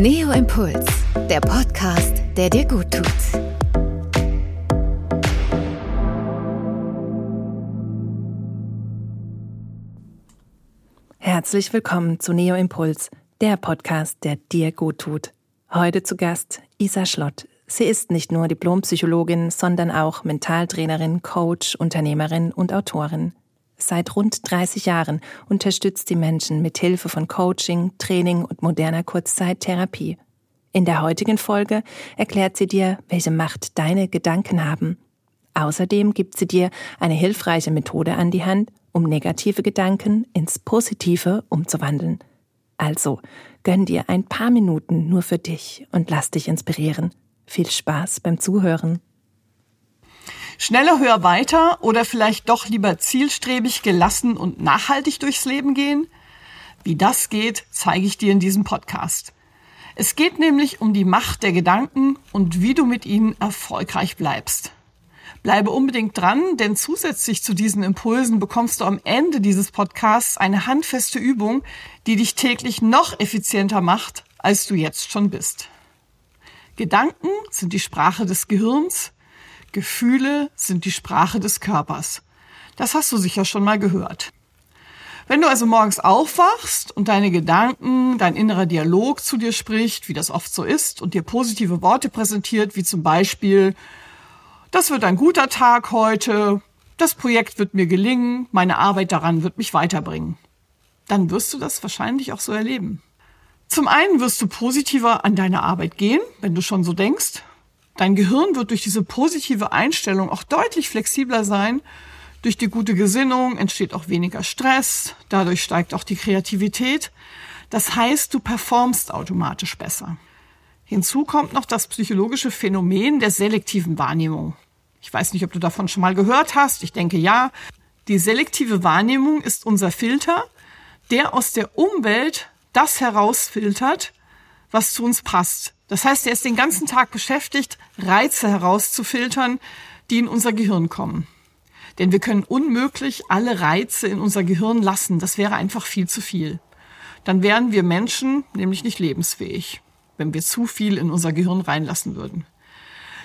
Neo Impuls, der Podcast, der dir gut tut. Herzlich willkommen zu Neo Impuls, der Podcast, der dir gut tut. Heute zu Gast Isa Schlott. Sie ist nicht nur Diplompsychologin, sondern auch Mentaltrainerin, Coach, Unternehmerin und Autorin. Seit rund 30 Jahren unterstützt die Menschen mit Hilfe von Coaching, Training und moderner Kurzzeittherapie. In der heutigen Folge erklärt sie dir, welche Macht deine Gedanken haben. Außerdem gibt sie dir eine hilfreiche Methode an die Hand, um negative Gedanken ins Positive umzuwandeln. Also, gönn dir ein paar Minuten nur für dich und lass dich inspirieren. Viel Spaß beim Zuhören. Schneller, höher, weiter oder vielleicht doch lieber zielstrebig, gelassen und nachhaltig durchs Leben gehen? Wie das geht, zeige ich dir in diesem Podcast. Es geht nämlich um die Macht der Gedanken und wie du mit ihnen erfolgreich bleibst. Bleibe unbedingt dran, denn zusätzlich zu diesen Impulsen bekommst du am Ende dieses Podcasts eine handfeste Übung, die dich täglich noch effizienter macht, als du jetzt schon bist. Gedanken sind die Sprache des Gehirns Gefühle sind die Sprache des Körpers. Das hast du sicher schon mal gehört. Wenn du also morgens aufwachst und deine Gedanken, dein innerer Dialog zu dir spricht, wie das oft so ist, und dir positive Worte präsentiert, wie zum Beispiel, das wird ein guter Tag heute, das Projekt wird mir gelingen, meine Arbeit daran wird mich weiterbringen, dann wirst du das wahrscheinlich auch so erleben. Zum einen wirst du positiver an deine Arbeit gehen, wenn du schon so denkst, Dein Gehirn wird durch diese positive Einstellung auch deutlich flexibler sein. Durch die gute Gesinnung entsteht auch weniger Stress, dadurch steigt auch die Kreativität. Das heißt, du performst automatisch besser. Hinzu kommt noch das psychologische Phänomen der selektiven Wahrnehmung. Ich weiß nicht, ob du davon schon mal gehört hast. Ich denke ja. Die selektive Wahrnehmung ist unser Filter, der aus der Umwelt das herausfiltert, was zu uns passt. Das heißt, er ist den ganzen Tag beschäftigt, Reize herauszufiltern, die in unser Gehirn kommen. Denn wir können unmöglich alle Reize in unser Gehirn lassen. Das wäre einfach viel zu viel. Dann wären wir Menschen nämlich nicht lebensfähig, wenn wir zu viel in unser Gehirn reinlassen würden.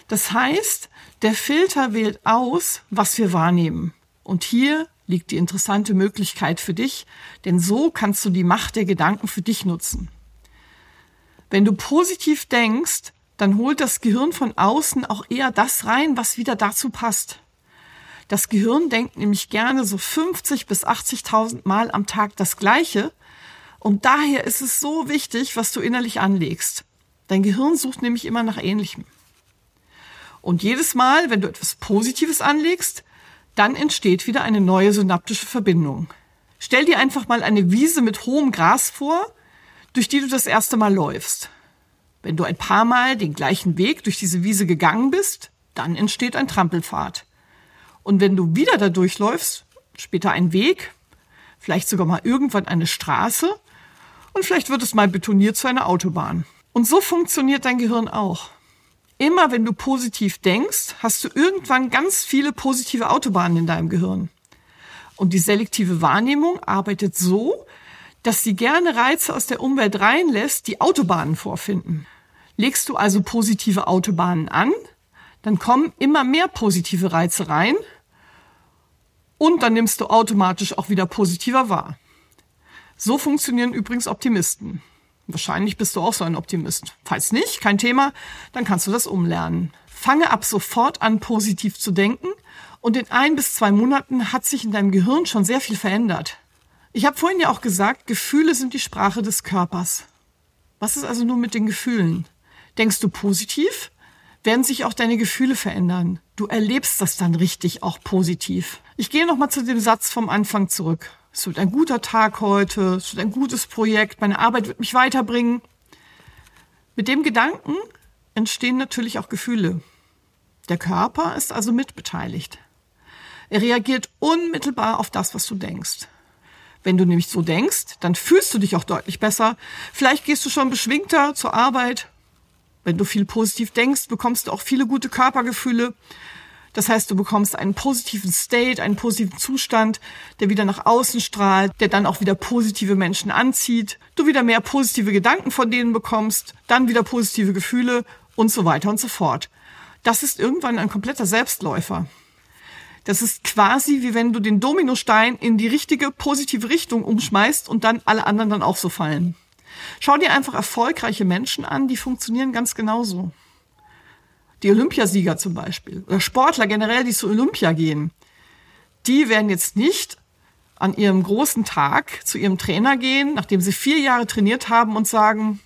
Das heißt, der Filter wählt aus, was wir wahrnehmen. Und hier liegt die interessante Möglichkeit für dich, denn so kannst du die Macht der Gedanken für dich nutzen. Wenn du positiv denkst, dann holt das Gehirn von außen auch eher das rein, was wieder dazu passt. Das Gehirn denkt nämlich gerne so 50 bis 80.000 Mal am Tag das Gleiche. Und daher ist es so wichtig, was du innerlich anlegst. Dein Gehirn sucht nämlich immer nach Ähnlichem. Und jedes Mal, wenn du etwas Positives anlegst, dann entsteht wieder eine neue synaptische Verbindung. Stell dir einfach mal eine Wiese mit hohem Gras vor durch die du das erste Mal läufst. Wenn du ein paar Mal den gleichen Weg durch diese Wiese gegangen bist, dann entsteht ein Trampelpfad. Und wenn du wieder da durchläufst, später ein Weg, vielleicht sogar mal irgendwann eine Straße und vielleicht wird es mal betoniert zu einer Autobahn. Und so funktioniert dein Gehirn auch. Immer wenn du positiv denkst, hast du irgendwann ganz viele positive Autobahnen in deinem Gehirn. Und die selektive Wahrnehmung arbeitet so, dass sie gerne Reize aus der Umwelt reinlässt, die Autobahnen vorfinden. Legst du also positive Autobahnen an, dann kommen immer mehr positive Reize rein und dann nimmst du automatisch auch wieder positiver wahr. So funktionieren übrigens Optimisten. Wahrscheinlich bist du auch so ein Optimist. Falls nicht, kein Thema, dann kannst du das umlernen. Fange ab sofort an, positiv zu denken und in ein bis zwei Monaten hat sich in deinem Gehirn schon sehr viel verändert. Ich habe vorhin ja auch gesagt, Gefühle sind die Sprache des Körpers. Was ist also nun mit den Gefühlen? Denkst du positiv? Werden sich auch deine Gefühle verändern. Du erlebst das dann richtig auch positiv. Ich gehe nochmal zu dem Satz vom Anfang zurück. Es wird ein guter Tag heute, es wird ein gutes Projekt, meine Arbeit wird mich weiterbringen. Mit dem Gedanken entstehen natürlich auch Gefühle. Der Körper ist also mitbeteiligt. Er reagiert unmittelbar auf das, was du denkst. Wenn du nämlich so denkst, dann fühlst du dich auch deutlich besser. Vielleicht gehst du schon beschwingter zur Arbeit. Wenn du viel positiv denkst, bekommst du auch viele gute Körpergefühle. Das heißt, du bekommst einen positiven State, einen positiven Zustand, der wieder nach außen strahlt, der dann auch wieder positive Menschen anzieht, du wieder mehr positive Gedanken von denen bekommst, dann wieder positive Gefühle und so weiter und so fort. Das ist irgendwann ein kompletter Selbstläufer. Das ist quasi wie wenn du den Dominostein in die richtige positive Richtung umschmeißt und dann alle anderen dann auch so fallen. Schau dir einfach erfolgreiche Menschen an, die funktionieren ganz genauso. Die Olympiasieger zum Beispiel oder Sportler generell, die zu Olympia gehen, die werden jetzt nicht an ihrem großen Tag zu ihrem Trainer gehen, nachdem sie vier Jahre trainiert haben und sagen,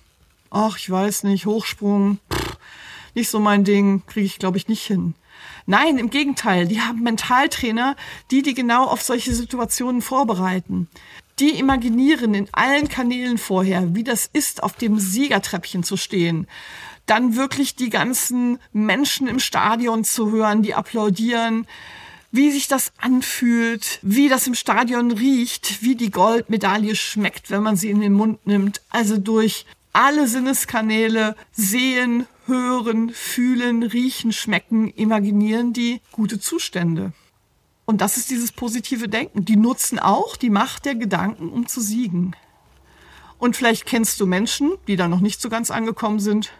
ach, ich weiß nicht, Hochsprung, pff, nicht so mein Ding, kriege ich glaube ich nicht hin. Nein, im Gegenteil, die haben Mentaltrainer, die die genau auf solche Situationen vorbereiten. Die imaginieren in allen Kanälen vorher, wie das ist, auf dem Siegertreppchen zu stehen. Dann wirklich die ganzen Menschen im Stadion zu hören, die applaudieren, wie sich das anfühlt, wie das im Stadion riecht, wie die Goldmedaille schmeckt, wenn man sie in den Mund nimmt. Also durch alle Sinneskanäle sehen, hören, fühlen, riechen, schmecken, imaginieren die gute Zustände. Und das ist dieses positive Denken. Die nutzen auch die Macht der Gedanken, um zu siegen. Und vielleicht kennst du Menschen, die da noch nicht so ganz angekommen sind.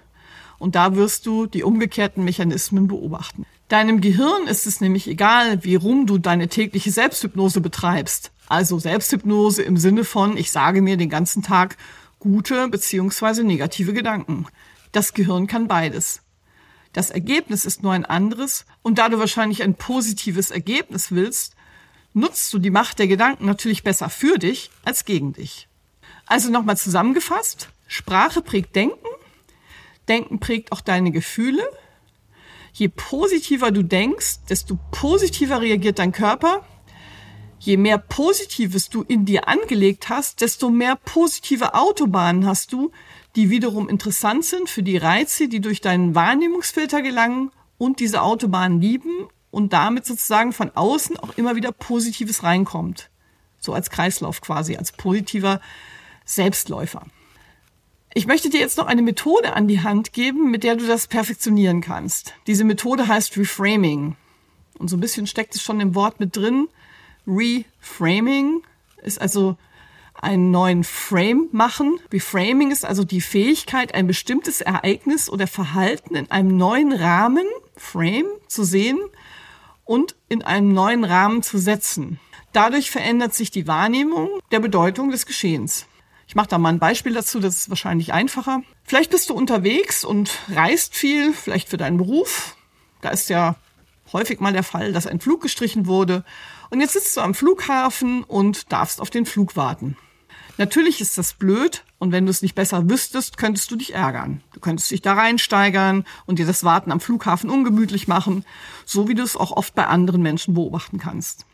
Und da wirst du die umgekehrten Mechanismen beobachten. Deinem Gehirn ist es nämlich egal, wie rum du deine tägliche Selbsthypnose betreibst. Also Selbsthypnose im Sinne von, ich sage mir den ganzen Tag gute beziehungsweise negative Gedanken. Das Gehirn kann beides. Das Ergebnis ist nur ein anderes und da du wahrscheinlich ein positives Ergebnis willst, nutzt du die Macht der Gedanken natürlich besser für dich als gegen dich. Also nochmal zusammengefasst, Sprache prägt Denken, Denken prägt auch deine Gefühle. Je positiver du denkst, desto positiver reagiert dein Körper. Je mehr Positives du in dir angelegt hast, desto mehr positive Autobahnen hast du, die wiederum interessant sind für die Reize, die durch deinen Wahrnehmungsfilter gelangen und diese Autobahn lieben und damit sozusagen von außen auch immer wieder Positives reinkommt. So als Kreislauf quasi, als positiver Selbstläufer. Ich möchte dir jetzt noch eine Methode an die Hand geben, mit der du das perfektionieren kannst. Diese Methode heißt Reframing. Und so ein bisschen steckt es schon im Wort mit drin. Reframing ist also einen neuen Frame machen. Reframing ist also die Fähigkeit, ein bestimmtes Ereignis oder Verhalten in einem neuen Rahmen, Frame, zu sehen und in einem neuen Rahmen zu setzen. Dadurch verändert sich die Wahrnehmung der Bedeutung des Geschehens. Ich mache da mal ein Beispiel dazu, das ist wahrscheinlich einfacher. Vielleicht bist du unterwegs und reist viel, vielleicht für deinen Beruf. Da ist ja häufig mal der Fall, dass ein Flug gestrichen wurde. Und jetzt sitzt du am Flughafen und darfst auf den Flug warten. Natürlich ist das blöd und wenn du es nicht besser wüsstest, könntest du dich ärgern. Du könntest dich da reinsteigern und dir das Warten am Flughafen ungemütlich machen, so wie du es auch oft bei anderen Menschen beobachten kannst.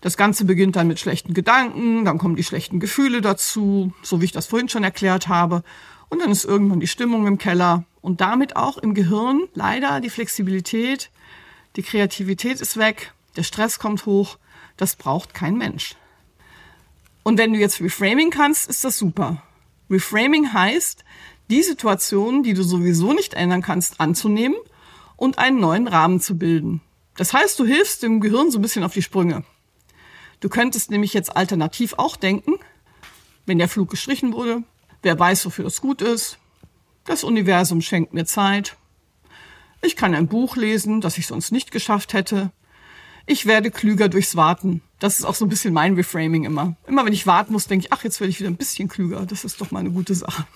Das Ganze beginnt dann mit schlechten Gedanken, dann kommen die schlechten Gefühle dazu, so wie ich das vorhin schon erklärt habe, und dann ist irgendwann die Stimmung im Keller und damit auch im Gehirn leider die Flexibilität, die Kreativität ist weg, der Stress kommt hoch, das braucht kein Mensch. Und wenn du jetzt Reframing kannst, ist das super. Reframing heißt, die Situation, die du sowieso nicht ändern kannst, anzunehmen und einen neuen Rahmen zu bilden. Das heißt, du hilfst dem Gehirn so ein bisschen auf die Sprünge. Du könntest nämlich jetzt alternativ auch denken, wenn der Flug gestrichen wurde, wer weiß, wofür das gut ist. Das Universum schenkt mir Zeit. Ich kann ein Buch lesen, das ich sonst nicht geschafft hätte. Ich werde klüger durchs Warten. Das ist auch so ein bisschen mein Reframing immer. Immer wenn ich warten muss, denke ich, ach, jetzt werde ich wieder ein bisschen klüger. Das ist doch mal eine gute Sache.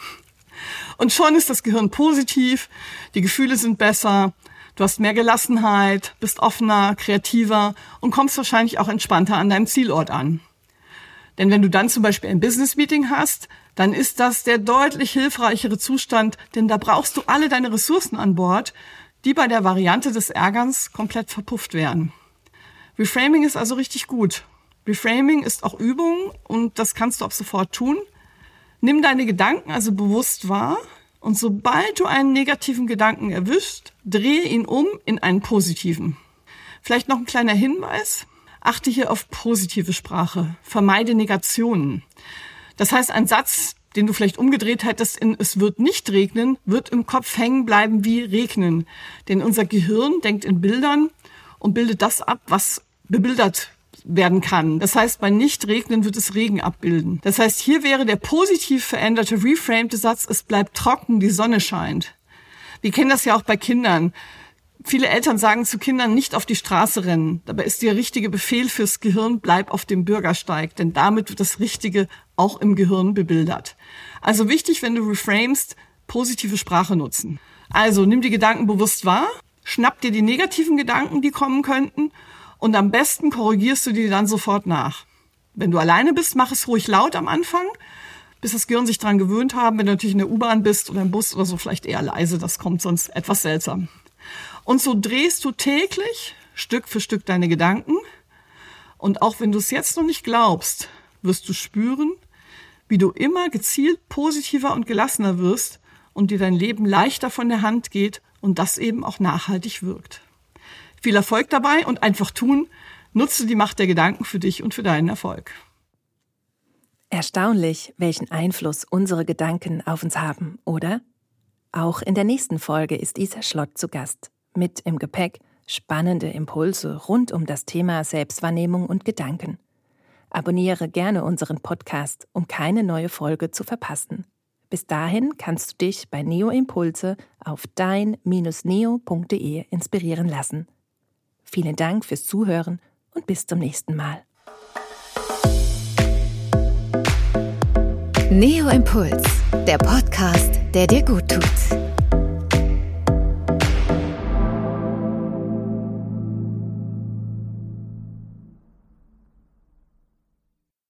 Und schon ist das Gehirn positiv, die Gefühle sind besser, du hast mehr Gelassenheit, bist offener, kreativer und kommst wahrscheinlich auch entspannter an deinem Zielort an. Denn wenn du dann zum Beispiel ein Business-Meeting hast, dann ist das der deutlich hilfreichere Zustand, denn da brauchst du alle deine Ressourcen an Bord, die bei der Variante des Ärgerns komplett verpufft werden. Reframing ist also richtig gut. Reframing ist auch Übung und das kannst du ab sofort tun. Nimm deine Gedanken also bewusst wahr und sobald du einen negativen Gedanken erwischst, drehe ihn um in einen positiven. Vielleicht noch ein kleiner Hinweis. Achte hier auf positive Sprache. Vermeide Negationen. Das heißt, ein Satz, den du vielleicht umgedreht hättest in es wird nicht regnen, wird im Kopf hängen bleiben wie regnen. Denn unser Gehirn denkt in Bildern und bildet das ab, was bebildert werden kann. Das heißt, bei Nichtregnen wird es Regen abbilden. Das heißt, hier wäre der positiv veränderte, reframte Satz, es bleibt trocken, die Sonne scheint. Wir kennen das ja auch bei Kindern. Viele Eltern sagen zu Kindern nicht auf die Straße rennen. Dabei ist der richtige Befehl fürs Gehirn, bleib auf dem Bürgersteig, denn damit wird das Richtige auch im Gehirn bebildert. Also wichtig, wenn du reframest, positive Sprache nutzen. Also nimm die Gedanken bewusst wahr, schnapp dir die negativen Gedanken, die kommen könnten und am besten korrigierst du die dann sofort nach. Wenn du alleine bist, mach es ruhig laut am Anfang, bis das Gehirn sich dran gewöhnt haben. Wenn du natürlich in der U-Bahn bist oder im Bus oder so, vielleicht eher leise, das kommt sonst etwas seltsam. Und so drehst du täglich Stück für Stück deine Gedanken. Und auch wenn du es jetzt noch nicht glaubst, wirst du spüren, wie du immer gezielt positiver und gelassener wirst und dir dein Leben leichter von der Hand geht und das eben auch nachhaltig wirkt. Viel Erfolg dabei und einfach tun. Nutze die Macht der Gedanken für dich und für deinen Erfolg. Erstaunlich, welchen Einfluss unsere Gedanken auf uns haben, oder? Auch in der nächsten Folge ist Isa Schlott zu Gast. Mit im Gepäck spannende Impulse rund um das Thema Selbstwahrnehmung und Gedanken. Abonniere gerne unseren Podcast, um keine neue Folge zu verpassen. Bis dahin kannst du dich bei Neo Impulse auf dein-neo.de inspirieren lassen. Vielen Dank fürs Zuhören und bis zum nächsten Mal. Neo Impuls, der Podcast, der dir gut tut.